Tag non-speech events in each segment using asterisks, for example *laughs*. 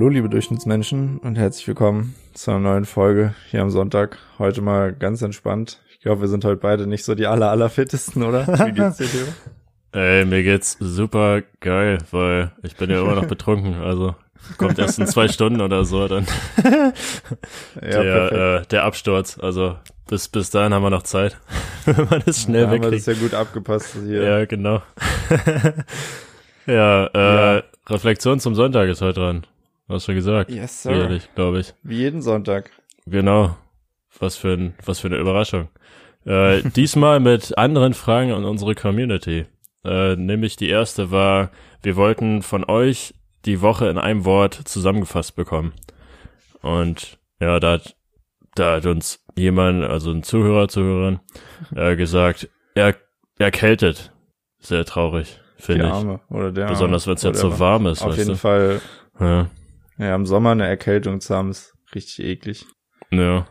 Hallo, liebe Durchschnittsmenschen und herzlich willkommen zu einer neuen Folge hier am Sonntag. Heute mal ganz entspannt. Ich glaube, wir sind heute beide nicht so die aller, aller fittesten, oder? Wie geht's dir, Theo? *laughs* Ey, mir geht's super geil, weil ich bin ja immer noch betrunken, also kommt erst in zwei Stunden oder so dann *laughs* Ja, der, äh, der Absturz. Also bis, bis dahin haben wir noch Zeit, *laughs* wenn man das schnell da haben wir das wegkriegt. ja gut abgepasst hier. Ja, genau. ja, äh, Ja. Reflexion zum Sonntag ist heute dran. Hast du gesagt? Yes, sir. Ehrlich, glaube ich. Wie jeden Sonntag. Genau. Was für ein, was für eine Überraschung. Äh, *laughs* diesmal mit anderen Fragen an unsere Community. Äh, nämlich die erste war, wir wollten von euch die Woche in einem Wort zusammengefasst bekommen. Und ja, da hat, da hat uns jemand, also ein Zuhörer, Zuhörerin, äh, *laughs* gesagt, er, erkältet. Sehr traurig, finde ich. Arme oder der Besonders wenn es jetzt so warm ist, Auf jeden du? Fall, Ja. Ja, im Sommer eine Erkältung zu haben, ist richtig eklig. Ja.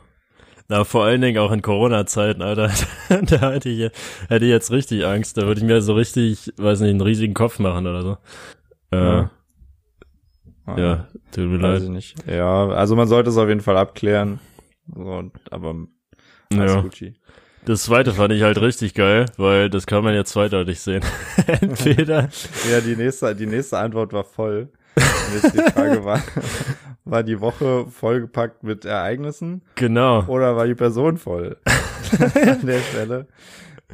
Na, vor allen Dingen auch in Corona-Zeiten, Alter. *laughs* da hätte ich, hätte ich jetzt richtig Angst. Da würde ich mir so richtig, weiß nicht, einen riesigen Kopf machen oder so. Äh, Ja. ja. Ah, tut mir leid. ich nicht. Ja, also man sollte es auf jeden Fall abklären. So, aber alles Ja. Gucci. Das zweite fand ich halt richtig geil, weil das kann man jetzt zweideutig sehen. *laughs* Entweder, Ja, die nächste, die nächste Antwort war voll. Und jetzt die Frage *laughs* war, war die Woche vollgepackt mit Ereignissen genau. oder war die Person voll? *laughs* An der Stelle.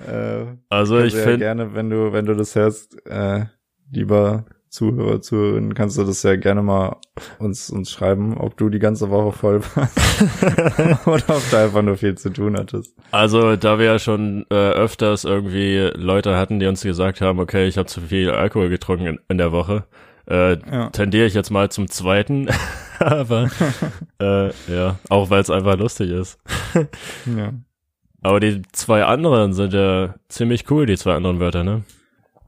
Äh, Also ich also ja finde, gerne, wenn du, wenn du das hörst, äh, lieber Zuhörer, Zuhörerin, kannst du das ja gerne mal uns, uns schreiben, ob du die ganze Woche voll warst *laughs* oder ob du einfach nur viel zu tun hattest. also da wir ja schon äh, öfters irgendwie Leute hatten, die uns gesagt haben, okay, ich habe zu viel Alkohol getrunken in, in der Woche, äh, Ja. tendiere ich jetzt mal zum zweiten. *laughs* Aber äh, ja, auch weil es einfach lustig ist. Ja. Aber die zwei anderen sind ja ziemlich cool, die zwei anderen Wörter, ne?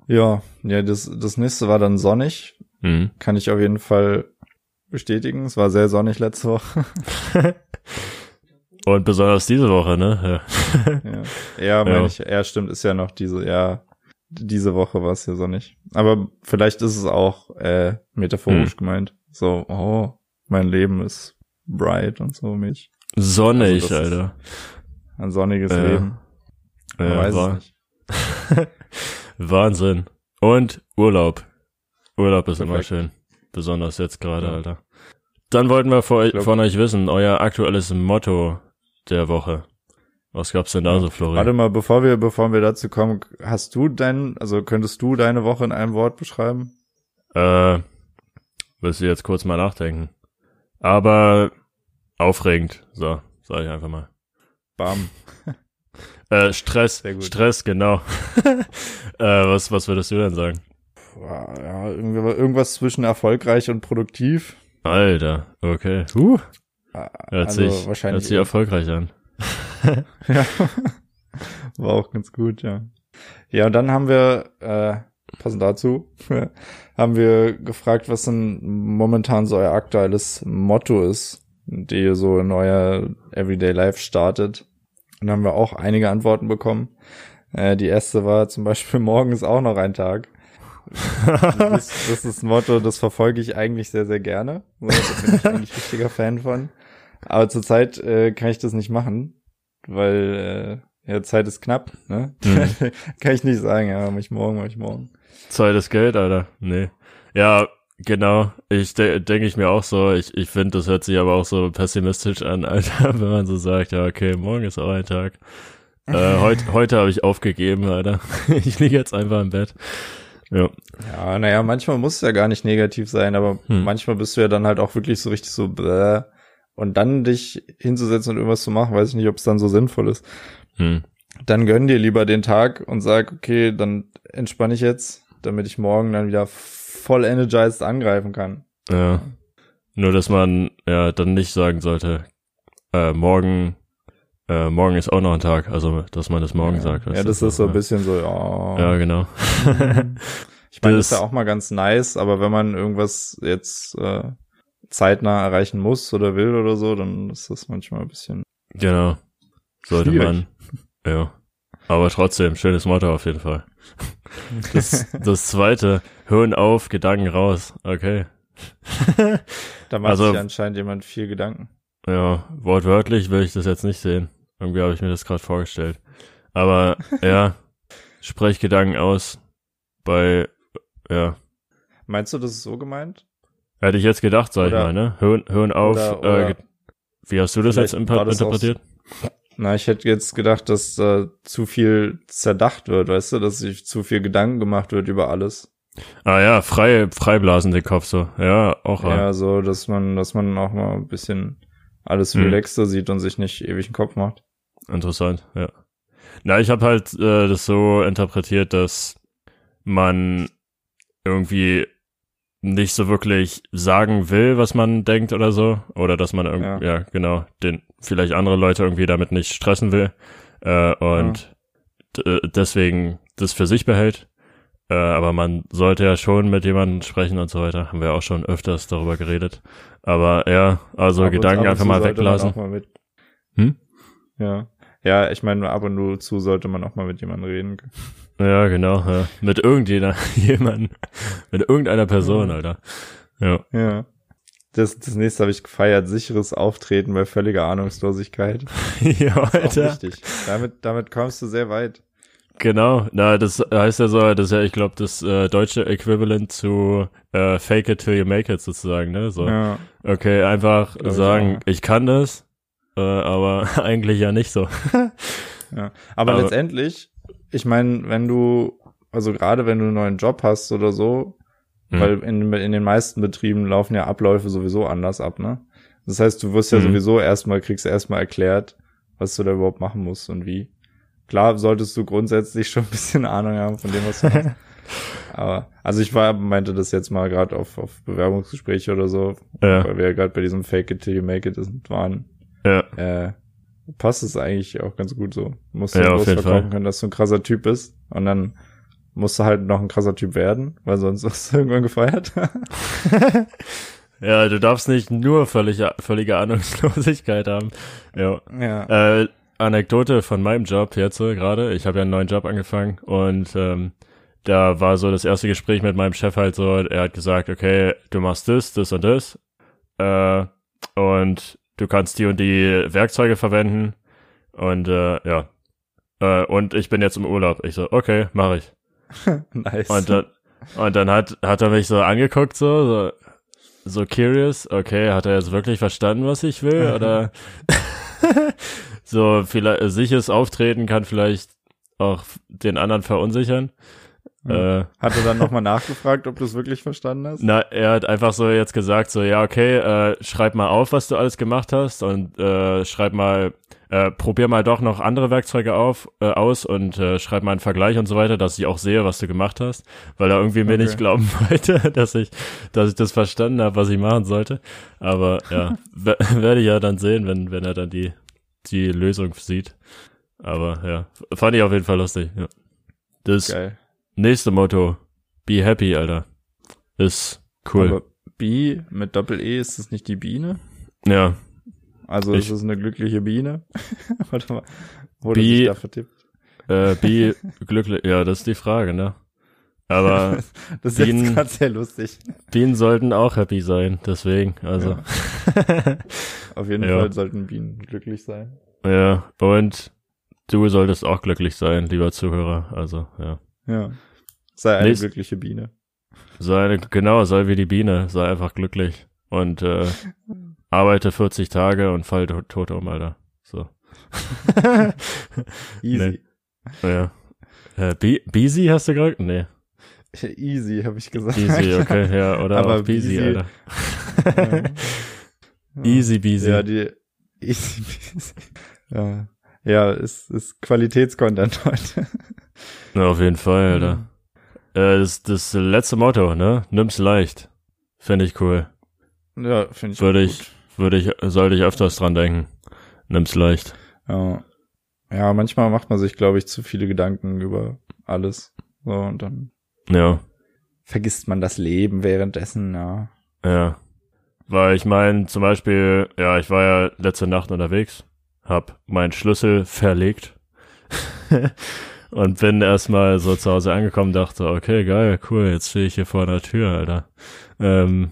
Ja, ja, das, das nächste war dann sonnig. Mhm. Kann ich auf jeden Fall bestätigen. Es war sehr sonnig letzte Woche. *laughs* Und besonders diese Woche, ne? Ja. ja, *laughs* ja, mein Ich, ja, stimmt, ist ja noch diese, ja, diese Woche war es ja sonnig. Aber vielleicht ist es auch äh, metaphorisch Hm. gemeint. So, oh, mein Leben ist bright und so mich. Sonnig, Also Alter. Ein sonniges Ja. Leben. Man Ja, weiß war- nicht. *laughs* Wahnsinn. Und Urlaub. Urlaub ist immer Perfekt. schön. Besonders jetzt gerade, Ja. Alter. Dann wollten wir vor, von euch wissen, euer aktuelles Motto der Woche. Was gab's denn da so, Florian? Warte mal, bevor wir, bevor wir dazu kommen, hast du dein, also könntest du deine Woche in einem Wort beschreiben? Äh, müsste ich jetzt kurz mal nachdenken. Aber aufregend, so, sag ich einfach mal. Bam. *laughs* Äh, Stress. Stress, genau. *laughs* äh, was, was würdest du denn sagen? Ja, irgendwas zwischen erfolgreich und produktiv. Alter, okay. Uh, Ah, hört Also sich, hört wahrscheinlich sich erfolgreich an. *laughs* Ja. War auch ganz gut, ja. Ja, und dann haben wir, äh, passend dazu, *laughs* haben wir gefragt, was denn momentan so euer aktuelles Motto ist, dem ihr so in euer Everyday Life startet. Und dann haben wir auch einige Antworten bekommen. Äh, die erste war zum Beispiel, *laughs* morgen ist auch noch ein Tag. Das, das ist ein Motto, das verfolge ich eigentlich sehr, sehr gerne. Da bin ich eigentlich richtiger Fan von. Aber zurzeit äh, kann ich das nicht machen, weil äh, ja, Zeit ist knapp. Ne? Mhm. *laughs* kann ich nicht sagen, ja, mach ich morgen, mach ich morgen. Zeit ist Geld, Alter. Nee. Ja, genau. Ich de denke ich mir auch so. Ich, ich finde, das hört sich aber auch so pessimistisch an, *laughs* Alter, wenn man so sagt, ja, okay, morgen ist auch ein Tag. Äh, *laughs* heut, heute habe ich aufgegeben, Alter. Ich liege jetzt einfach im Bett. Ja. Ja, naja, manchmal muss es ja gar nicht negativ sein, aber Hm. manchmal bist du ja dann halt auch wirklich so richtig so bläh. Und dann dich hinzusetzen und irgendwas zu machen, weiß ich nicht, ob es dann so sinnvoll ist. Hm. Dann gönn dir lieber den Tag und sag, okay, dann entspanne ich jetzt, damit ich morgen dann wieder voll energized angreifen kann. Ja. Nur, dass man ja dann nicht sagen sollte, äh, morgen, äh, morgen ist auch noch ein Tag. Also, dass man das morgen ja. sagt. Ja, du, das ist so ein bisschen so, ja. Ja, genau. *laughs* Ich meine, das ist Das- ja auch mal ganz nice, aber wenn man irgendwas jetzt äh, zeitnah erreichen muss oder will oder so, dann ist das manchmal ein bisschen. Genau. Sollte Schwierig. man. Ja. Aber trotzdem, schönes Motto auf jeden Fall. Das, das zweite, hören auf, Gedanken raus. Okay. *laughs* Da macht Also- sich anscheinend jemand viel Gedanken. Ja, wortwörtlich will ich das jetzt nicht sehen. Irgendwie habe ich mir das gerade vorgestellt. Aber ja, *laughs* sprech Gedanken aus bei, ja, Meinst du, das ist so gemeint? Hätte ich jetzt gedacht, sag Oder- ich mal, ne? Hören, hören auf. oder, oder, äh, wie hast du das jetzt interpretiert? *laughs* na, ich hätte jetzt gedacht, dass äh, zu viel zerdacht wird, weißt du, dass sich zu viel Gedanken gemacht wird über alles. Ah ja, frei, freiblasen den Kopf so. Ja, auch Ja, ja. so, dass man, dass man auch mal ein bisschen alles Hm. relaxter sieht und sich nicht ewig den Kopf macht. Interessant, ja. Na, ich habe halt äh, das so interpretiert, dass man irgendwie nicht so wirklich sagen will, was man denkt oder so. Oder dass man irgendwie, Ja. ja. genau, den vielleicht andere Leute irgendwie damit nicht stressen will. Äh, und d- äh, deswegen das für sich behält. Äh, aber man sollte ja schon mit jemandem sprechen und so weiter. Haben wir auch schon öfters darüber geredet. Aber ja, also Ab Gedanken ab einfach mal weglassen. mal mit, Hm? ja. Ja, ich meine, ab und zu sollte man auch mal mit jemandem reden. Ja, genau, ja. Mit irgendjemand, *laughs* jemanden, mit irgendeiner Person. Alter. Ja. Ja. Das, das nächste habe ich gefeiert, sicheres Auftreten bei völliger Ahnungslosigkeit. *laughs* ja, Alter. wichtig. Damit, damit kommst du sehr weit. Genau. Na, das heißt ja so, das ist ja, ich glaube, das äh, deutsche Äquivalent zu äh, Fake it till you make it sozusagen, ne? So. Ja. Okay, einfach Glaub ich sagen, auch. ich, kann das, äh, aber *laughs* eigentlich ja nicht so. Ja. Aber, Aber- letztendlich, ich meine, wenn du, also gerade wenn du einen neuen Job hast oder so, Hm. weil in, in den meisten Betrieben laufen ja Abläufe sowieso anders ab, ne? Das heißt, du wirst ja Mhm. sowieso erstmal, kriegst erstmal erklärt, was du da überhaupt machen musst und wie. Klar solltest du grundsätzlich *laughs* schon ein bisschen Ahnung haben von dem, was du machst. *laughs* Aber, also ich war, meinte das jetzt mal gerade auf, auf Bewerbungsgespräche oder so, Ja, weil wir ja gerade bei diesem Fake it till you make it waren ja, äh, passt es eigentlich auch ganz gut so. Musst Ja, du auf bloß verkaufen Fall. können, dass du ein krasser Typ bist und dann musst du halt noch ein krasser Typ werden, weil sonst *laughs* wirst du irgendwann gefeuert. ja, du darfst nicht nur völlig, völlige Ahnungslosigkeit haben. Ja. ja. Äh, Anekdote von meinem Job jetzt gerade. Ich habe ja einen neuen Job angefangen und ähm, da war so das erste Gespräch mit meinem Chef halt so, er hat gesagt, okay, du machst das, das und das äh, und du kannst die und die Werkzeuge verwenden und äh, ja. Äh, und ich bin jetzt im Urlaub. Ich so, okay, mache ich. *laughs* nice. Und dann, und dann hat, hat er mich so angeguckt, so, so, so curious, okay, hat er jetzt wirklich verstanden, was ich will? Oder *laughs* so vielleicht sicheres Auftreten kann vielleicht auch den anderen verunsichern. Ja. Äh, Hat er dann nochmal nachgefragt, ob du es wirklich verstanden hast? na, er hat einfach so jetzt gesagt, so, ja, okay, äh, schreib mal auf, was du alles gemacht hast und äh, schreib mal, äh, probier mal doch noch andere Werkzeuge auf, äh, aus und äh, schreib mal einen Vergleich und so weiter, dass ich auch sehe, was du gemacht hast, weil er irgendwie mir Okay. nicht glauben *laughs* wollte, dass ich, dass ich das verstanden habe, was ich machen sollte. Aber ja, *laughs* we- werde ich ja dann sehen, wenn, wenn er dann die, die Lösung sieht. Aber ja, fand ich auf jeden Fall lustig, ja. Das Geil. Nächste Motto, be happy, Alter. Ist cool. Aber B mit Doppel-E, ist das nicht die Biene? ja, Also Ich- ist es eine glückliche Biene? *laughs* Warte mal. Wurde sich da vertippt? äh, be glücklich, ja, das ist die Frage, ne? Aber *laughs* Das ist jetzt Bienen- gerade sehr lustig. Bienen sollten auch happy sein, deswegen, also. *laughs* Auf jeden Ja. Fall sollten Bienen glücklich sein. Ja, und du solltest auch glücklich sein, lieber Zuhörer, also, ja. Ja. *laughs* Sei eine Nächst- glückliche Biene. Sei, eine- genau, sei wie die Biene, sei einfach glücklich und äh, arbeite 40 Tage und fall to- tot um, Alter. So. *laughs* Easy. Ja. Äh, Be Beasy hast du gerade? Nee. *laughs* Easy, habe ich gesagt. Easy, okay, ja, oder Aber auch Beasy, Beasy- Alter. Easy Beasy. Ja, die Easy Peasy. Ja, ja ist, ist Qualitätscontent heute. Ja, auf jeden Fall, Alter. Äh, das, das letzte Motto, ne? Nimm's leicht. Finde ich cool. Ja, finde ich. Würde ich, würde ich, sollte ich öfters dran denken. Nimm's leicht. Ja. ja, manchmal macht man sich, glaube ich, zu viele Gedanken über alles. So, und dann Ja, vergisst man das Leben währenddessen, ja. ja. Weil ich meine, zum Beispiel, ja, ich war ja letzte Nacht unterwegs, hab meinen Schlüssel verlegt *laughs* und bin erstmal so zu Hause angekommen, dachte, okay, geil, cool, jetzt stehe ich hier vor der Tür, Alter. Ähm,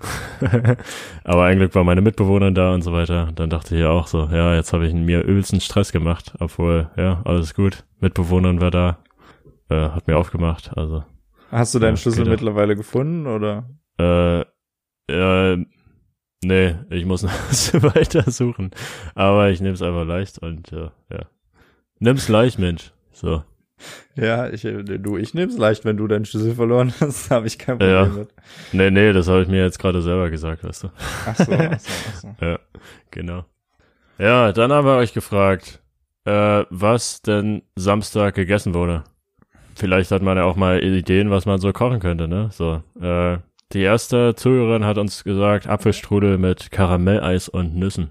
*laughs* Aber ein Glück war meine Mitbewohnerin da und so weiter. Dann dachte ich ja auch so, ja, jetzt habe ich mir übelsten Stress gemacht, obwohl, ja, alles gut. Mitbewohnerin war da, äh, hat mir aufgemacht, also. Hast du deinen Ja, Schlüssel geht mittlerweile gefunden oder? Äh, äh, nee, ich muss *laughs* noch *laughs* weiter suchen. Aber ich nehme es einfach leicht und äh, ja. Nimm's leicht, Mensch. So. Ja, ich, du, ich nehm's leicht, wenn du deinen Schlüssel verloren hast, *laughs* habe ich kein Problem Ja. mit. Nee, nee, das habe ich mir jetzt gerade selber gesagt, weißt du. Ach so, ach so, ach so. *laughs* Ja, genau. Ja, dann haben wir euch gefragt, äh, was denn Samstag gegessen wurde. Vielleicht hat man ja auch mal Ideen, was man so kochen könnte, ne? So, äh, die erste Zuhörerin hat uns gesagt, Apfelstrudel mit Karamelleis und Nüssen.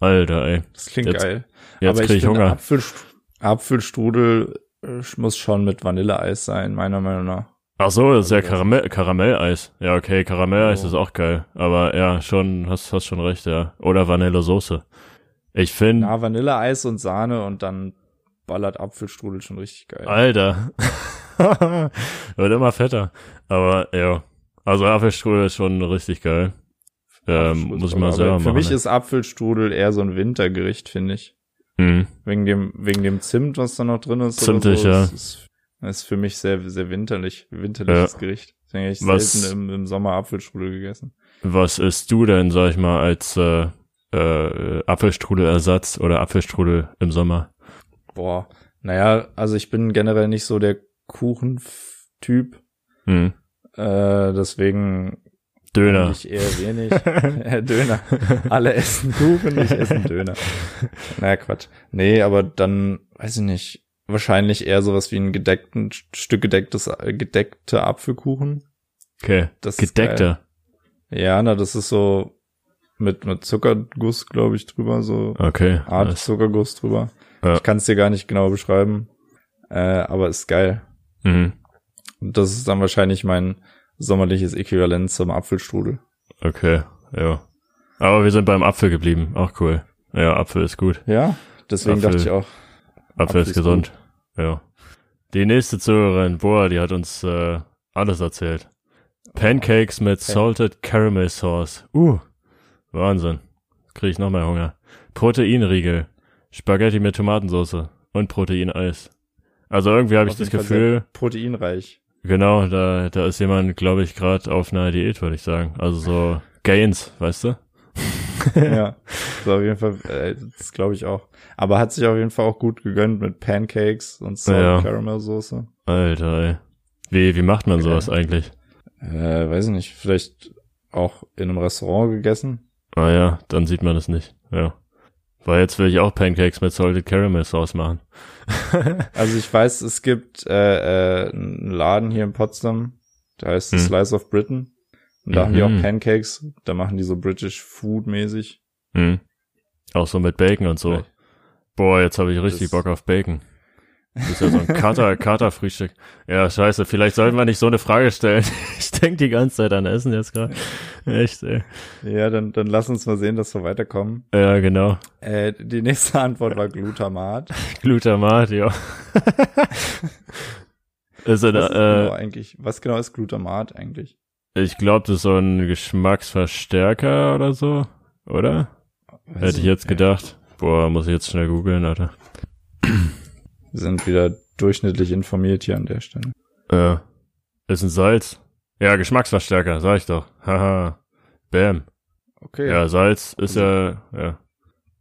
Alter, ey. Das klingt Jetzt- geil. Jetzt Aber krieg ich finde, Hunger. Apfelst- Apfelstrudel äh, muss schon mit Vanilleeis sein, meiner Meinung nach. Ach so, das ist ja Also Karamell, Karamelleis. Ja, okay, Karamelleis Oh. ist auch geil. Aber ja, schon, hast, hast schon recht, ja. Oder Vanillesoße. Ich finde, Na, Vanilleeis und Sahne und dann ballert Apfelstrudel schon richtig geil. Alter. *laughs* Wird immer fetter. Aber ja. Also Apfelstrudel ist schon richtig geil. Ähm, muss ich mal selber Für machen. mich ey. ist Apfelstrudel eher so ein Wintergericht, finde ich. Mhm. Wegen dem, wegen dem Zimt, was da noch drin ist. Zimtig, so. ja. Das ist, das ist für mich sehr, sehr winterlich, winterliches Gericht. Deswegen habe ich Was- selten im, im Sommer Apfelstrudel gegessen. Was isst du denn, sag ich mal, als äh, äh, Apfelstrudelersatz oder Apfelstrudel im Sommer? Boah. Naja, also ich bin generell nicht so der Kuchentyp. Mhm. Äh, deswegen Döner. ich eher wenig. *laughs* Döner. Alle essen Kuchen, ich esse einen Döner. Naja, Quatsch. Nee, aber dann, weiß ich nicht, wahrscheinlich eher sowas wie ein gedeckten, Stück gedecktes, äh, gedeckter Apfelkuchen. Okay. Das. Gedeckter. Ja, na, das ist so mit, mit Zuckerguss, glaube ich, drüber, so Okay. Art nice. Zuckerguss drüber. Ja. Ich kann es dir gar nicht genau beschreiben, äh, aber ist geil. Mhm. Und das ist dann wahrscheinlich mein sommerliches Äquivalent zum Apfelstrudel. Okay. Ja. Aber wir sind beim Apfel geblieben. Auch cool. Ja, Apfel ist gut. Ja, deswegen Apfel. dachte ich auch. Apfel, Apfel ist ist gesund. Ja. Die nächste Zuhörerin, boah, die hat uns äh, alles erzählt. Pancakes mit Salted Caramel Sauce. Uh, Wahnsinn. Krieg ich noch mehr Hunger. Proteinriegel. Spaghetti mit Tomatensauce und Proteineis. Also irgendwie habe ich das Gefühl, Proteinreich. Genau, da, da ist jemand, glaube ich, gerade auf einer Diät, würde ich sagen. Also so *laughs* Gains, weißt du? *laughs* ja, *laughs* so auf jeden Fall, äh, das glaube ich auch. Aber hat sich auf jeden Fall auch gut gegönnt mit Pancakes und Salt Ja. Caramel Soße. Alter, ey. Wie, wie macht man sowas eigentlich? Äh, weiß ich nicht, vielleicht auch in einem Restaurant gegessen. Ah ja, dann sieht man das nicht. Ja. Weil jetzt will ich auch Pancakes mit Salted Caramel Sauce machen. *laughs* Also ich weiß, es gibt äh, äh, einen Laden hier in Potsdam, der heißt Hm. Slice of Britain. Und da haben die Mhm. auch Pancakes, da machen die so British Food mäßig. Hm. Auch so mit Bacon und so. Boah, jetzt habe ich richtig Das- Bock auf Bacon. Das ist ja so ein Kater, Katerfrühstück. Ja, scheiße, vielleicht sollten wir nicht so eine Frage stellen. *laughs* Ich denke die ganze Zeit an Essen jetzt gerade. Echt, ey. Ja, dann, dann lass uns mal sehen, dass wir weiterkommen. Ja, genau. Äh, die nächste Antwort war Glutamat. *laughs* Glutamat, ja. *laughs* ist Was, eine, ist genau äh, eigentlich, was genau ist Glutamat eigentlich? ich glaube, das ist so ein Geschmacksverstärker oder so, oder? Weiß Hätte ich jetzt gedacht. Boah, muss ich jetzt schnell googeln, Alter. Sind wieder durchschnittlich informiert hier an der Stelle. Äh, ist ein Salz. Ja, Geschmacksverstärker, sag ich doch. Haha. Bam. Okay. Ja, Salz ist ja, ja.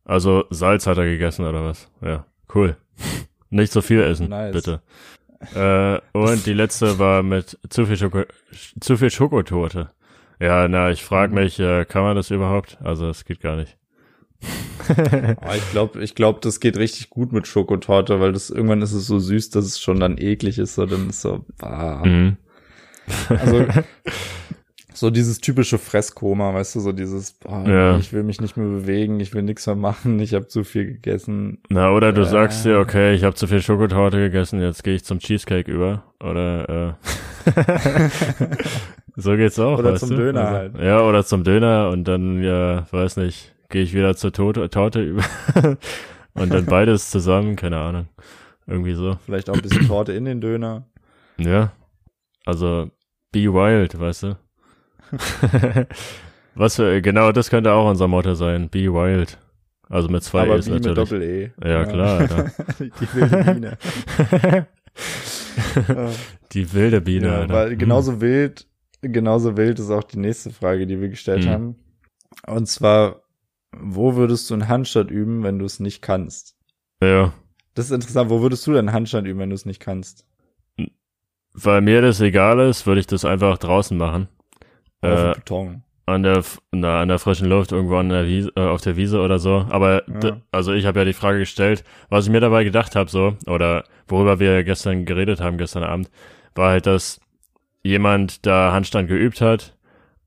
Also Salz hat er gegessen oder was? Ja, cool. *laughs* Nicht so viel essen, Nice. bitte. Äh, und die letzte war mit zu viel, Schoko zu viel Schokotorte. Ja, na, ich frage Mhm. mich, äh, kann man das überhaupt? Also, es geht gar nicht. Oh, ich glaube, ich glaub, das geht richtig gut mit Schokotorte, weil das irgendwann ist es so süß, dass es schon dann eklig ist, so dann ist so, ah. Mhm. Also so dieses typische Fresskoma, weißt du, so dieses, boah, Ja. ich will mich nicht mehr bewegen, ich will nichts mehr machen, ich habe zu viel gegessen. Na, oder du Äh. sagst dir, okay, ich habe zu viel Schokotorte gegessen, jetzt gehe ich zum Cheesecake über. Oder äh, *laughs* so geht's auch. Oder zum du? Döner also, halt. Ja, oder zum Döner und dann, ja, weiß nicht, gehe ich wieder zur Torte, Torte über. *laughs* und dann beides zusammen, keine Ahnung. Irgendwie so. Vielleicht auch ein bisschen Torte in den Döner. Ja. Also, be wild, weißt du? *laughs* Was für, genau, das könnte auch unser Motto sein. Be wild. Also mit zwei Aber E's wie mit natürlich. Doppel-E. Ja, klar, Alter. *laughs* Die wilde Biene. Ja. Die wilde Biene, Ja, Alter. weil Hm. genauso wild, genauso wild ist auch die nächste Frage, die wir gestellt Mhm. haben. Und zwar, wo würdest du einen Handstand üben, wenn du es nicht kannst? Ja. Das ist interessant. Wo würdest du denn einen Handstand üben, wenn du es nicht kannst? Weil mir das egal ist, würde ich das einfach draußen machen. Auf Äh, dem Beton. an der na, an der frischen Luft irgendwo an der Wiese, äh, auf der Wiese oder so. Aber Ja. also ich habe ja die Frage gestellt, was ich mir dabei gedacht habe so oder worüber wir gestern geredet haben gestern Abend, war halt, dass jemand da Handstand geübt hat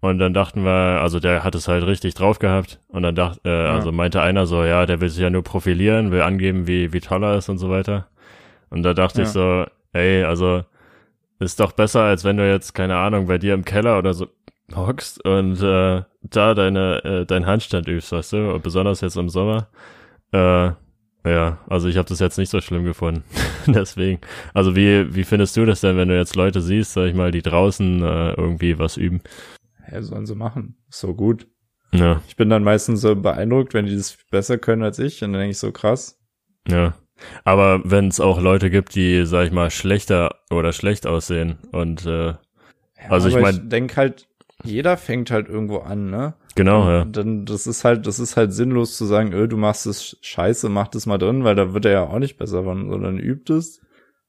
und dann dachten wir, also der hat es halt richtig drauf gehabt und dann dachte, äh, also meinte einer so, ja, der will sich ja nur profilieren, will angeben, wie wie toll er ist und so weiter. Und da dachte ich so, ey, also ist doch besser, als wenn du jetzt keine Ahnung bei dir im Keller oder so hockst und äh, da deine äh, dein Handstand übst, weißt du, und besonders jetzt im Sommer. Äh, ja, also ich habe das jetzt nicht so schlimm gefunden. *laughs* Deswegen. Also wie wie findest du das denn, wenn du jetzt Leute siehst, sag ich mal, die draußen äh, irgendwie was üben? Ja, sollen sie machen. Ist so gut. Ja, Ich bin dann meistens so beeindruckt, wenn die das besser können als ich. Und dann denke ich so, krass. ja. Aber wenn es auch Leute gibt, die, sag ich mal, schlechter oder schlecht aussehen und äh, Ja, Also ich aber mein- ich denk halt, jeder fängt halt irgendwo an, ne? genau, ja. Und Dann, das ist halt, das ist halt sinnlos zu sagen, öh, du machst es scheiße, mach das mal drin, weil da wird er ja auch nicht besser von, sondern übt es.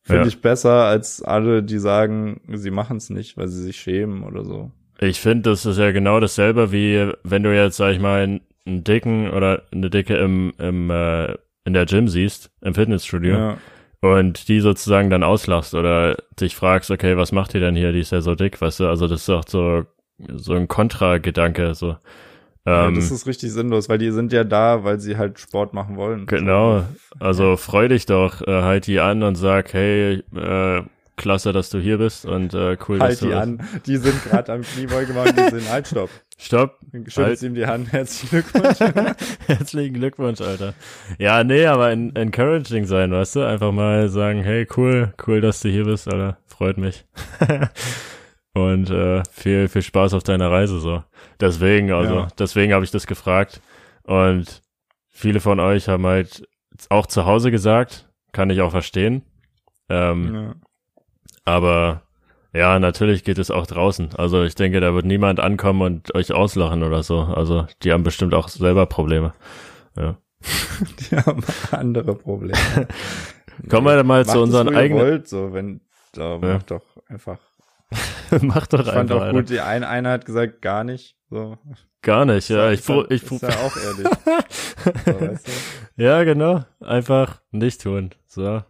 Finde Ja. ich besser als alle, die sagen, sie machen es nicht, weil sie sich schämen oder so. Ich finde, das ist ja genau dasselbe, wie wenn du jetzt, sag ich mal, einen, Dicken oder eine Dicke im, im, äh, in der Gym siehst, im Fitnessstudio, Ja. und die sozusagen dann auslachst oder dich fragst, okay, was macht die denn hier, die ist ja so dick, weißt du, also das ist doch so, so ein Kontragedanke, so. ja, Ähm, das ist richtig sinnlos, weil die sind ja da, weil sie halt Sport machen wollen. genau, also freu dich doch, äh, halt die an und sag, hey, äh, klasse, dass du hier bist und äh, cool, dass Halt du die an. Die sind gerade am Kniebeuge machen, die sind halt stopp. Stopp, Schüttelst Halt. ihm die Hand, herzlichen Glückwunsch. *laughs* Herzlichen Glückwunsch, Alter. Ja, nee, aber en encouraging sein, weißt du? Einfach mal sagen, hey, cool, cool, dass du hier bist, Alter. Freut mich. *laughs* Und äh, viel, viel Spaß auf deiner Reise so. Deswegen, also, Ja. deswegen habe ich das gefragt. Und viele von euch haben halt auch zu Hause gesagt, kann ich auch verstehen. Ähm, ja. Aber ja, natürlich geht es auch draußen. Also ich denke, da wird niemand ankommen und euch auslachen oder so. Also die haben bestimmt auch selber Probleme. Ja. *laughs* Die haben andere Probleme. Kommen wir mal Macht zu unseren eigenen. Wollt, so, wenn, da Ja. macht doch einfach. *laughs* Mach doch Ich fand einfach. auch Alter. gut, die eine, eine hat gesagt, gar nicht. So. Gar nicht, ja. Ich, ist, ja- ich, ist pro, ja auch ehrlich. *laughs* so, weißt du? ja, genau. Einfach nicht tun. So.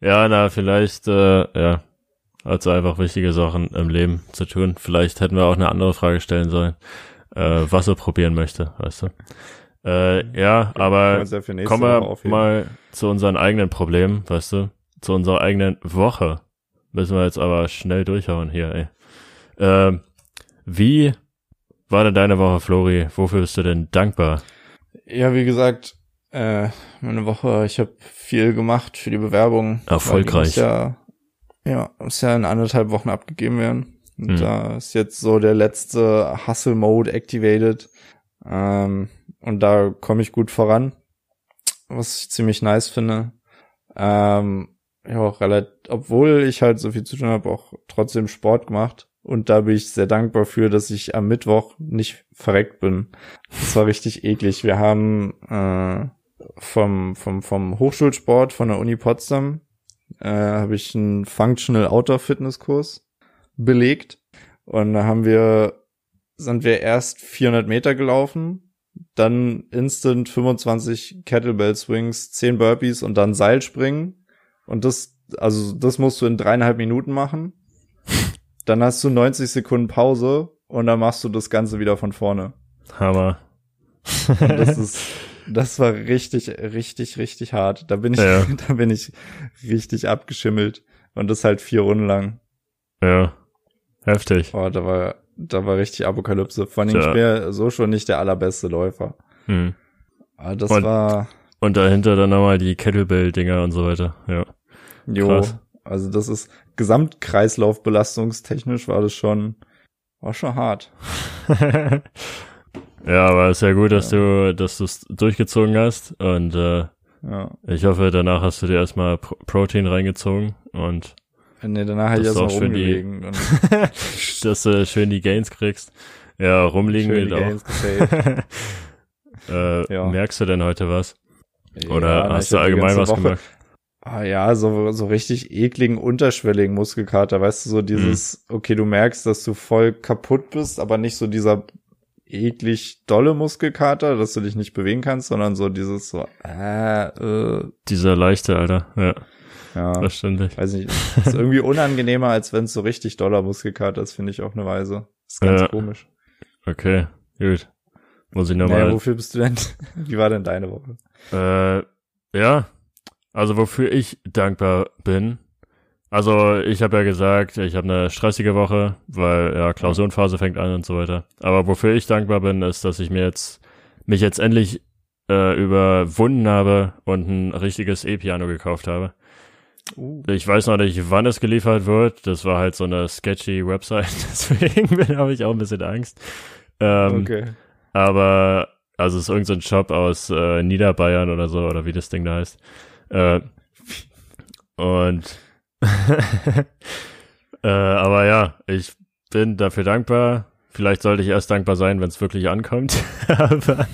Ja, na, vielleicht, äh, ja. Also einfach wichtige Sachen im Leben zu tun. Vielleicht hätten wir auch eine andere Frage stellen sollen, äh, was er probieren möchte, weißt du. Äh, ja, Können wir aber ja kommen wir mal zu unseren eigenen Problemen, weißt du? Zu unserer eigenen Woche. Müssen wir jetzt aber schnell durchhauen hier, ey. Ähm, wie war denn deine Woche, Flori? Wofür bist du denn dankbar? Ja, wie gesagt, äh, meine Woche, ich habe viel gemacht für die Bewerbung. Erfolgreich. Die Muss ja, ja, muss ja in anderthalb Wochen abgegeben werden. Und Hm. da ist jetzt so der letzte Hustle-Mode activated. Ähm, und da komme ich gut voran. Was ich ziemlich nice finde. Ähm, ja, auch relativ, obwohl ich halt so viel zu tun habe, auch trotzdem Sport gemacht. Und da bin ich sehr dankbar für, dass ich am Mittwoch nicht verreckt bin. Das war richtig eklig. Wir haben äh, vom, vom, vom Hochschulsport von der Uni Potsdam äh, habe ich einen Functional Outdoor Fitness Kurs belegt. Und da haben wir, sind wir erst 400 Meter gelaufen, dann instant 25 Kettlebell Swings, 10 Burpees und dann Seilspringen. Und das, also das musst du in dreieinhalb Minuten machen. Dann hast du 90 Sekunden Pause und dann machst du das Ganze wieder von vorne. Hammer. Und das ist, *laughs* das war richtig, richtig, richtig hart. Da bin ich, Ja. *laughs* da bin ich richtig abgeschimmelt. Und das halt vier Runden lang. ja. Heftig. Oh, da war, da war richtig Apokalypse. Vor allem, ich Tja. bin ja so schon nicht der allerbeste Läufer. Hm. Aber das Und- war, Und dahinter dann nochmal die Kettlebell-Dinger und so weiter. Ja. jo, krass. also das ist Gesamtkreislaufbelastungstechnisch war das schon War schon hart. *laughs* ja, aber ist ja gut, dass ja. du, dass du es durchgezogen hast und äh, ja. ich hoffe, danach hast du dir erstmal Pro Protein reingezogen und Nee, danach hätte ich erstmal rumgelegen. Die, *laughs* dass du schön die Gains kriegst. Ja, rumliegen geht auch. *laughs* äh, ja. Merkst du denn heute was? Oder hast du allgemein was Woche, gemacht? Ah ja, so, so richtig ekligen, unterschwelligen Muskelkater, weißt du, so dieses, mhm. okay, du merkst, dass du voll kaputt bist, aber nicht so dieser eklig dolle Muskelkater, dass du dich nicht bewegen kannst, sondern so dieses so, äh, äh. Dieser leichte, Alter, ja. Ja, verständlich. Weiß nicht, ist irgendwie unangenehmer, als wenn es so richtig doller Muskelkater ist, finde ich auf eine Weise. Ist ganz ja. komisch. Okay, gut. Muss ich nochmal. Naja, wofür bist du denn? *laughs* Wie war denn deine Woche? Äh, ja. Also wofür ich dankbar bin. Also ich habe ja gesagt, ich habe eine stressige Woche, weil ja Klausurenphase fängt an und so weiter. Aber wofür ich dankbar bin, ist, dass ich mir jetzt mich jetzt endlich äh, überwunden habe und ein richtiges E-Piano gekauft habe. Uh. Ich weiß noch nicht, wann es geliefert wird. Das war halt so eine sketchy Website, *laughs* deswegen habe ich auch ein bisschen Angst. Ähm, okay. Aber, also es ist irgendein so Shop aus äh, Niederbayern oder so, oder wie das Ding da heißt. Äh, und *laughs* äh, aber ja, ich bin dafür dankbar. Vielleicht sollte ich erst dankbar sein, wenn es wirklich ankommt. *laughs* aber,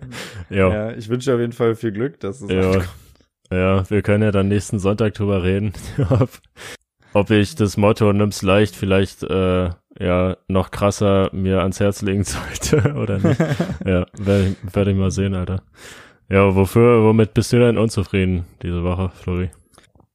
*laughs* ja. ich wünsche auf jeden Fall viel Glück, dass es ja. ankommt. Ja, wir können ja dann nächsten Sonntag drüber reden, ob, ob ich das Motto nimm's leicht vielleicht äh, ja noch krasser mir ans Herz legen sollte oder nicht. ja, werde werd ich mal sehen, Alter. Ja, wofür, womit bist du denn unzufrieden diese Woche, Flori?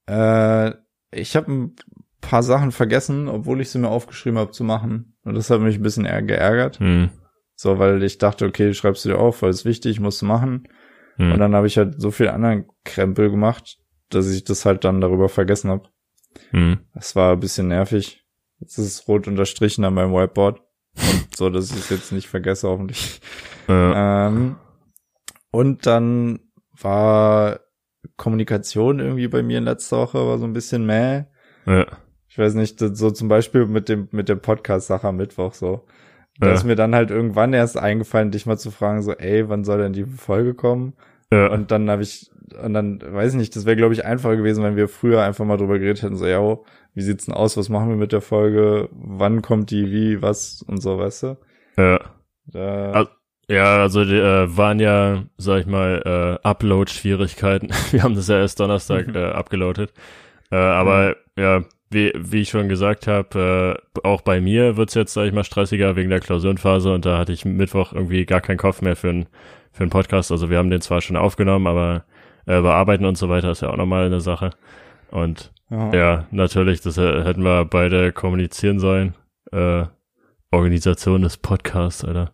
Äh, ich habe ein paar Sachen vergessen, obwohl ich sie mir aufgeschrieben habe zu machen. Und das hat mich ein bisschen geärgert. Hm. So, weil ich dachte, okay, schreibst du dir auf, weil es wichtig, musst du machen. Hm. Und dann habe ich halt so viel anderen Krempel gemacht, dass ich das halt dann darüber vergessen habe. Hm. Das war ein bisschen nervig. Jetzt ist es rot unterstrichen an meinem Whiteboard. So, dass ich es jetzt nicht vergesse, hoffentlich. Ja. Ähm, und dann war Kommunikation irgendwie bei mir in letzter Woche war so ein bisschen mäh. Ja. Ich weiß nicht, so zum Beispiel mit dem, mit dem Podcast-Sache am Mittwoch so. Da ja. ist mir dann halt irgendwann erst eingefallen, dich mal zu fragen, so, ey, wann soll denn die Folge kommen? Ja. Und dann habe ich, und dann, weiß ich nicht, das wäre, glaube ich, einfacher gewesen, wenn wir früher einfach mal drüber geredet hätten, so, ja, wie sieht's denn aus, was machen wir mit der Folge, wann kommt die, wie, was und so, weißt du? Ja. Da, also, ja, also die, äh, waren ja, sag ich mal, äh, Upload-Schwierigkeiten. *laughs* wir haben das ja erst Donnerstag mhm. äh, abgeloadet. Äh, aber mhm. ja, wie, wie ich schon gesagt habe, äh, auch bei mir wird's jetzt, sag ich mal, stressiger wegen der Klausurenphase und da hatte ich Mittwoch irgendwie gar keinen Kopf mehr für einen für einen Podcast. Also wir haben den zwar schon aufgenommen, aber äh, bearbeiten und so weiter ist ja auch nochmal eine Sache. Und ja, ja natürlich, das hätten wir beide kommunizieren sollen. Äh, Organisation des Podcasts, Alter.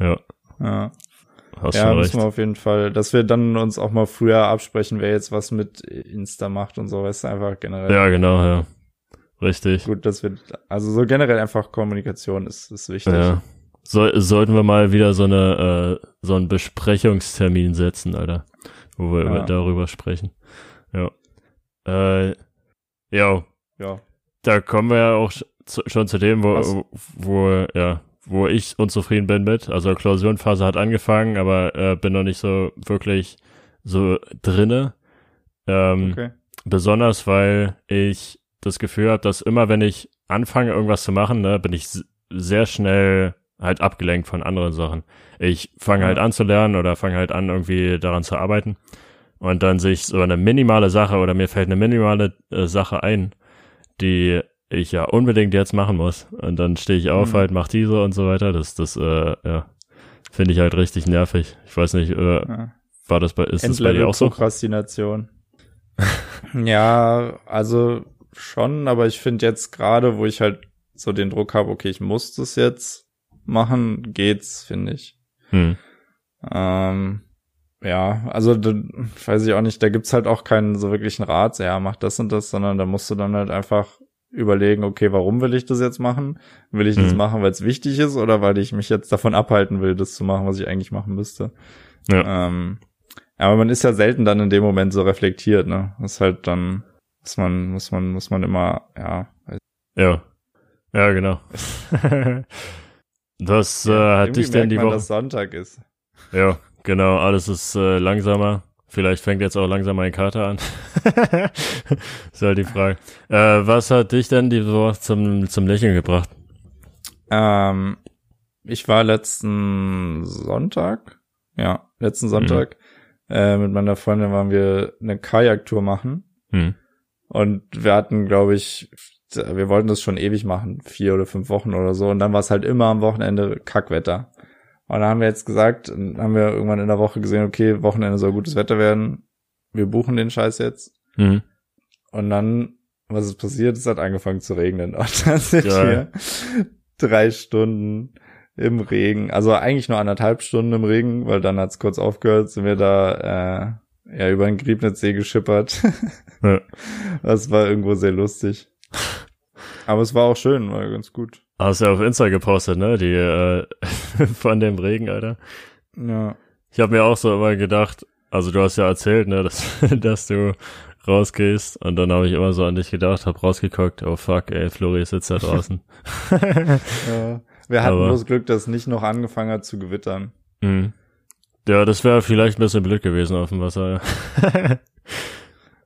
Ja. Ja. Hast ja, müssen wir auf jeden Fall, dass wir dann uns auch mal früher absprechen, wer jetzt was mit Insta macht und so, ist einfach generell. Ja, genau, ja. Richtig. Gut, dass wir, also so generell einfach Kommunikation ist, ist wichtig. Ja. So, sollten wir mal wieder so eine, äh, so einen Besprechungstermin setzen, Alter. Wo wir ja. darüber sprechen. Ja. Äh, ja. Ja. Da kommen wir ja auch schon zu dem, wo, wo, wo, ja, wo ich unzufrieden bin mit. Also Klausurenphase hat angefangen, aber äh, bin noch nicht so wirklich so drinne. Ähm, okay. Besonders, weil ich das Gefühl habe, dass immer wenn ich anfange, irgendwas zu machen, ne, bin ich sehr schnell halt abgelenkt von anderen Sachen. Ich fange halt an zu lernen oder fange halt an, irgendwie daran zu arbeiten. Und dann sehe ich so eine minimale Sache oder mir fällt eine minimale äh, Sache ein, die ich ja unbedingt jetzt machen muss. Und dann stehe ich auf, mhm. halt, mach diese und so weiter. Das, das, äh, ja, finde ich halt richtig nervig. Ich weiß nicht, äh, ja. war das bei, ist das bei dir auch so? Prokrastination. *laughs* ja, also schon, aber ich finde jetzt gerade, wo ich halt so den Druck habe, okay, ich muss das jetzt machen, geht's, finde ich. Hm. Ähm, ja, also da, weiß ich auch nicht, da gibt's halt auch keinen so wirklichen Rat, ja, mach das und das, sondern da musst du dann halt einfach überlegen, okay, warum will ich das jetzt machen? Will ich das machen, weil es wichtig ist oder weil ich mich jetzt davon abhalten will, das zu machen, was ich eigentlich machen müsste? Ja. Ähm, aber man ist ja selten dann in dem Moment so reflektiert, ne? Das ist halt dann, muss man, muss man, muss man immer, ja. Ja. Ja, genau. *laughs* das äh, hat dich denn die Woche. dass Sonntag ist. Ja, genau, alles ist äh, langsamer. Vielleicht fängt jetzt auch langsam mein Kater an. *laughs* ist halt die Frage. Äh, was hat dich denn die Woche zum, zum Lächeln gebracht? Ähm, ich war letzten Sonntag, ja, letzten Sonntag, äh, mit meiner Freundin waren wir eine Kajaktour machen. Hm. Und wir hatten, glaube ich, wir wollten das schon ewig machen, vier oder fünf Wochen oder so. Und dann war es halt immer am Wochenende Kackwetter. Und dann haben wir jetzt gesagt, haben wir irgendwann in der Woche gesehen, okay, Wochenende soll gutes Wetter werden. Wir buchen den Scheiß jetzt. Mhm. Und dann, was ist passiert? Es hat angefangen zu regnen. *laughs* Und dann sind Geil. wir drei Stunden im Regen, also eigentlich nur anderthalb Stunden im Regen, weil dann hat's kurz aufgehört, sind wir da äh, ja über den Griebnitzsee geschippert. Ja. *laughs* Das war irgendwo sehr lustig. Aber es war auch schön, war ganz gut. Hast du ja auf Insta gepostet, ne? Die äh, *laughs* von dem Regen, Alter. Ja. Ich habe mir auch so immer gedacht, also du hast ja erzählt, ne, *laughs* dass, dass du rausgehst und dann habe ich immer so an dich gedacht, hab rausgeguckt, oh fuck, ey, Flori sitzt da draußen. *laughs* ja. Wir hatten Aber- bloß Glück, dass es nicht noch angefangen hat zu gewittern. Mhm. Ja, das wäre vielleicht ein bisschen blöd gewesen auf dem Wasser.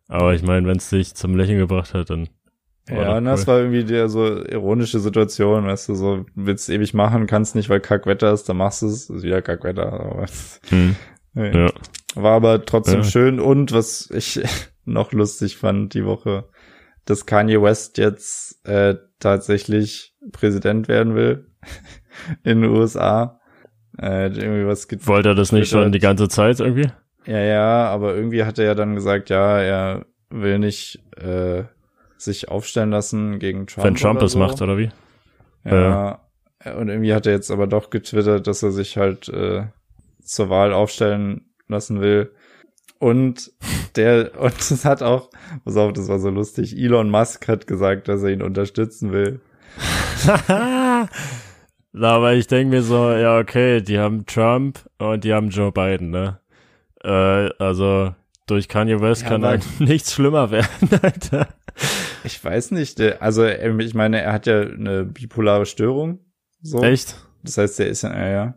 Aber ich meine, wenn es dich zum Lächeln gebracht hat, dann war ja, und das cool. war irgendwie der so ironische Situation, weißt du, so willst ewig machen, kannst nicht, weil Kackwetter ist, dann machst du es, ist wieder Kackwetter. Aber, Mhm. *laughs* nee. Ja. War aber trotzdem Ja. schön und was ich *laughs* noch lustig fand die Woche, dass Kanye West jetzt äh, tatsächlich Präsident werden will *laughs* in den USA. Äh, irgendwie was Wollte er das nicht schon die ganze Zeit irgendwie? Ja, ja, aber irgendwie hat er ja dann gesagt, ja, er will nicht äh, sich aufstellen lassen gegen Trump. Wenn Trump das so. macht, oder wie? Ja. Und irgendwie hat er jetzt aber doch getwittert, dass er sich halt äh, zur Wahl aufstellen lassen will. Und der, *laughs* und es hat auch, pass auf, das war so lustig, Elon Musk hat gesagt, dass er ihn unterstützen will. *laughs* Na, aber ich denke mir so, ja, okay, die haben Trump und die haben Joe Biden, ne? Äh, also durch Kanye West Ja, kann halt *laughs* nichts schlimmer werden, Alter. Ich weiß nicht, also er- ich meine, er hat ja eine bipolare Störung. So. Echt? Das heißt, er ist ja, ja, ja.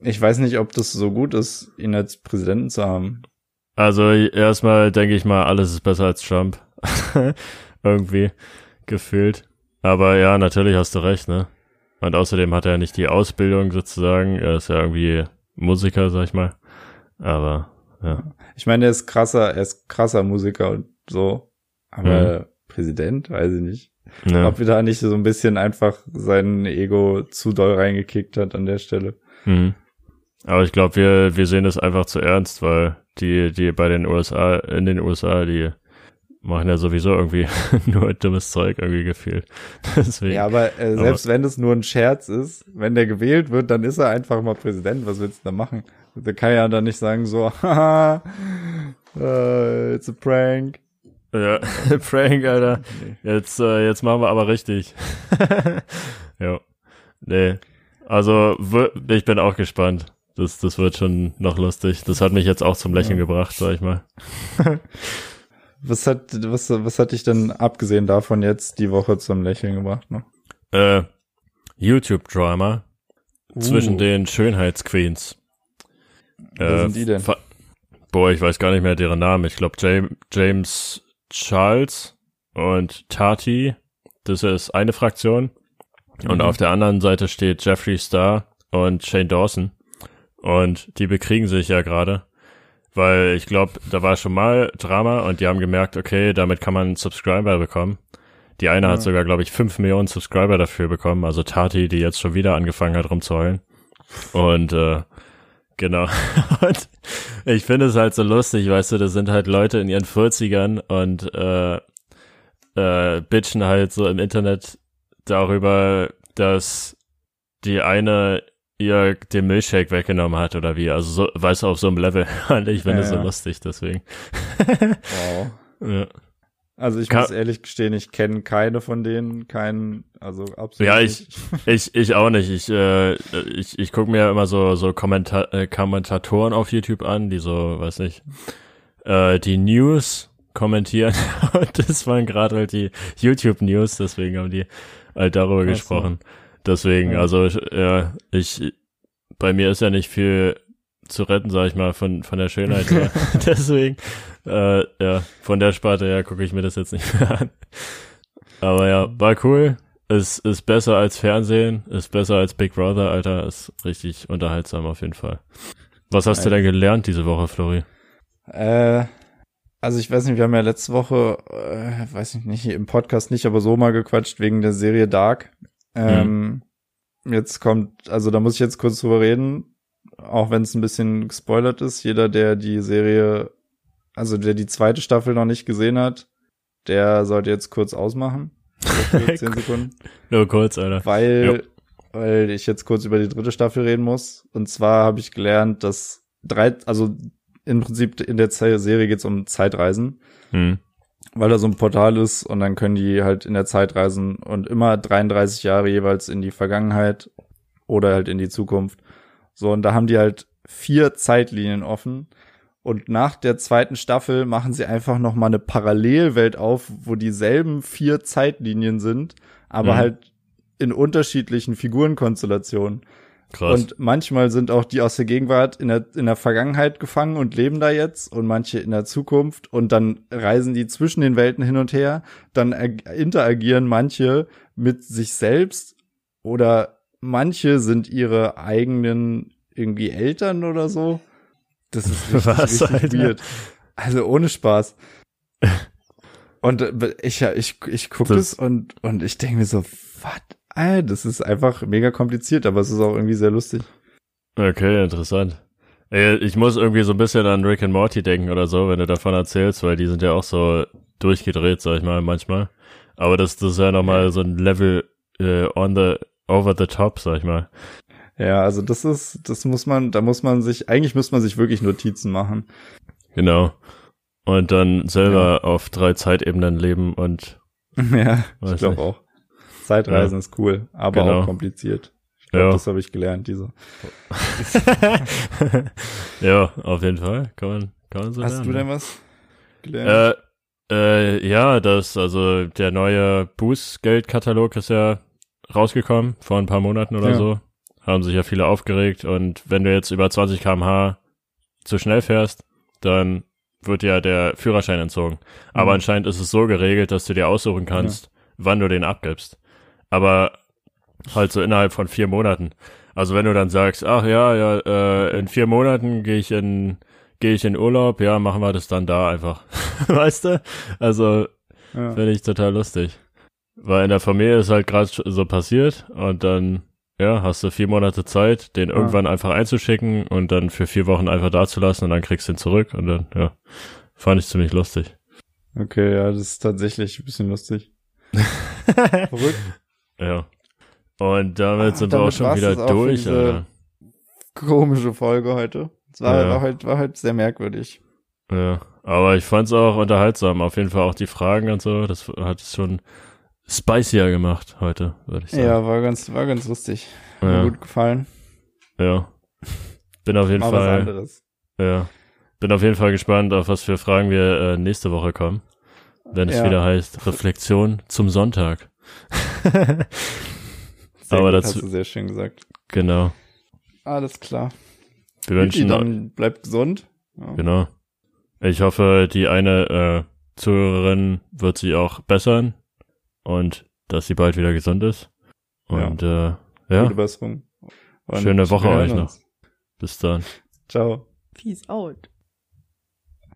Ich weiß nicht, ob das so gut ist, ihn als Präsidenten zu haben. Also erstmal denke ich mal, alles ist besser als Trump. *laughs* Irgendwie gefühlt. Aber ja, natürlich hast du recht, ne? Und außerdem hat er nicht die Ausbildung sozusagen. Er ist ja irgendwie Musiker, sag ich mal. Aber ja. Ich meine, er ist krasser, er ist krasser Musiker und so. Aber Präsident, weiß ich nicht. ja. Ob wir da nicht so ein bisschen einfach sein Ego zu doll reingekickt hat an der Stelle. Mhm. Aber ich glaube, wir, wir sehen das einfach zu ernst, weil die, die bei den USA, in den USA, die machen ja sowieso irgendwie *laughs* nur dummes Zeug irgendwie gefühlt. *laughs* Deswegen. Ja, aber äh, selbst wenn es nur ein Scherz ist, wenn der gewählt wird, dann ist er einfach mal Präsident. Was willst du da machen? Der kann ja dann nicht sagen so, *laughs* haha, äh, it's a prank. Ja, *laughs* Prank, Alter. Nee. Jetzt, äh, jetzt machen wir aber richtig. *laughs* ja. Nee. Also, ich bin auch gespannt. Das, das wird schon noch lustig. Das hat mich jetzt auch zum Lächeln Ja. gebracht, sag ich mal. *laughs* Was hat, was, was hat dich denn abgesehen davon jetzt die Woche zum Lächeln gebracht? Ne? Äh, YouTube-Drama zwischen Uh. den Schönheitsqueens. Wer Äh, sind die denn? Boah, ich weiß gar nicht mehr deren Namen. Ich glaube James, James Charles und Tati. Das ist eine Fraktion. Und Mhm. auf der anderen Seite steht Jeffree Star und Shane Dawson. Und die bekriegen sich ja gerade. Weil ich glaube, da war schon mal Drama und die haben gemerkt, okay, damit kann man Subscriber bekommen. Die eine Ja. hat sogar, glaube ich, fünf Millionen Subscriber dafür bekommen. Also Tati, die jetzt schon wieder angefangen hat rumzuheulen. Und äh, genau. *laughs* und ich finde es halt so lustig, weißt du, das sind halt Leute in ihren 40ern und äh, äh, bitchen halt so im Internet darüber, dass die eine ihr den Milchshake weggenommen hat oder wie. Also so, weißt du, auf so einem Level. *laughs* Und ich finde Ja, es so ja. lustig, deswegen. *laughs* Wow. Ja. Also ich Ka- muss ehrlich gestehen, ich kenne keine von denen, keinen, also absolut Ja, nicht. *laughs* Ich, ich auch nicht. Ich, äh, ich, ich gucke mir immer so, so Kommenta äh, Kommentatoren auf YouTube an, die so, weiß nicht, äh, die News kommentieren. *laughs* Und das waren gerade halt die YouTube-News, deswegen haben die halt darüber Ach so. gesprochen. Deswegen, Ja. also ich- ja, ich, bei mir ist ja nicht viel zu retten, sag ich mal, von, von der Schönheit *laughs* her. deswegen, äh, ja, von der Sparte her gucke ich mir das jetzt nicht mehr an. Aber ja, war cool. Es ist besser als Fernsehen, ist besser als Big Brother, Alter, ist richtig unterhaltsam auf jeden Fall. Was hast du Alter. denn gelernt diese Woche, Flori? Äh, also ich weiß nicht, wir haben ja letzte Woche, äh, weiß ich nicht, im Podcast nicht, aber so mal gequatscht wegen der Serie Dark. Ähm, Jetzt kommt, also da muss ich jetzt kurz drüber reden, auch wenn es ein bisschen gespoilert ist. Jeder, der die Serie, also der die zweite Staffel noch nicht gesehen hat, der sollte jetzt kurz ausmachen. *laughs* 10 Sekunden. Nur kurz, Alter. weil, weil ich jetzt kurz über die dritte Staffel reden muss. Und zwar habe ich gelernt, dass drei, also im Prinzip in der Serie geht's um Zeitreisen, Hm. weil da so ein Portal ist und dann können die halt in der Zeit reisen und immer 33 Jahre jeweils in die Vergangenheit oder halt in die Zukunft. So, und da haben die halt vier Zeitlinien offen. Und nach der zweiten Staffel machen sie einfach noch mal eine Parallelwelt auf, wo dieselben vier Zeitlinien sind, aber Mhm. halt in unterschiedlichen Figurenkonstellationen. Krass. Und manchmal sind auch die aus der Gegenwart in der, in der Vergangenheit gefangen und leben da jetzt und manche in der Zukunft und dann reisen die zwischen den Welten hin und her. Dann ag- interagieren manche mit sich selbst oder manche sind ihre eigenen irgendwie Eltern oder so. Das ist richtig, Was, richtig weird. Also ohne Spaß. *laughs* Und äh, ich, ich, ich gucke Das- das und, und ich denke mir so, was? Alter, das ist einfach mega kompliziert, aber es ist auch irgendwie sehr lustig. Okay, interessant. Ich muss irgendwie so ein bisschen an Rick and Morty denken oder so, wenn du davon erzählst, weil die sind ja auch so durchgedreht, sag ich mal, manchmal. Aber das, das ist ja nochmal so ein Level äh, on the, over the top, sag ich mal. Ja, also das ist, das muss man, da muss man sich, eigentlich muss man sich wirklich Notizen machen. Genau. Und dann selber auf drei Zeitebenen leben und *laughs* ja, ich glaube auch. Zeitreisen ist cool, aber Genau. auch kompliziert. Ich glaube, Ja. das habe ich gelernt, diese. *laughs* ja, auf jeden Fall. Kann man, kann man so Hast lernen. du denn was gelernt? Äh, äh, ja, das, also der neue Bußgeldkatalog ist ja rausgekommen vor ein paar Monaten oder Ja. so. Haben sich ja viele aufgeregt und wenn du jetzt über 20 km/h zu schnell fährst, dann wird ja der Führerschein entzogen. Aber Mhm. anscheinend ist es so geregelt, dass du dir aussuchen kannst, wann du den abgibst. Aber halt so innerhalb von vier Monaten. Also wenn du dann sagst, ach ja, ja, äh, in vier Monaten gehe ich in gehe ich in Urlaub, ja, machen wir das dann da einfach. *laughs* weißt du? Also ja. finde ich total lustig. Weil in der Familie ist halt gerade so passiert und dann, ja, hast du vier Monate Zeit, den Ja. irgendwann einfach einzuschicken und dann für vier Wochen einfach dazulassen und dann kriegst du ihn zurück und dann, ja, fand ich ziemlich lustig. Okay, ja, das ist tatsächlich ein bisschen lustig. *laughs* Verrückt. Ja. Und damit Ah, sind wir damit auch schon wieder auch durch, Alter. Komische Folge heute. Es war, Ja. war heute, war heute sehr merkwürdig. Ja, aber ich fand's auch unterhaltsam. Auf jeden Fall auch die Fragen und so. Das hat es schon spicier gemacht heute, würde ich sagen. Ja, war ganz, war ganz lustig. Hat mir ja, gut gefallen. ja. Bin auf jeden Mal was Fall, anderes. ja. Bin auf jeden Fall gespannt, auf was für Fragen wir äh, nächste Woche kommen. Wenn es Ja. wieder heißt Reflexion zum Sonntag. *laughs* Aber gut, dazu- hast du sehr schön gesagt. genau. Alles klar. Wir Wünschen wünschen, dann bleibt gesund. Ja. genau. Ich hoffe, die eine äh, Zuhörerin wird sich auch bessern und dass sie bald wieder gesund ist. Und äh, ja, Gute Besserung. Und Schöne Woche euch noch. bis dann. Ciao. Peace out.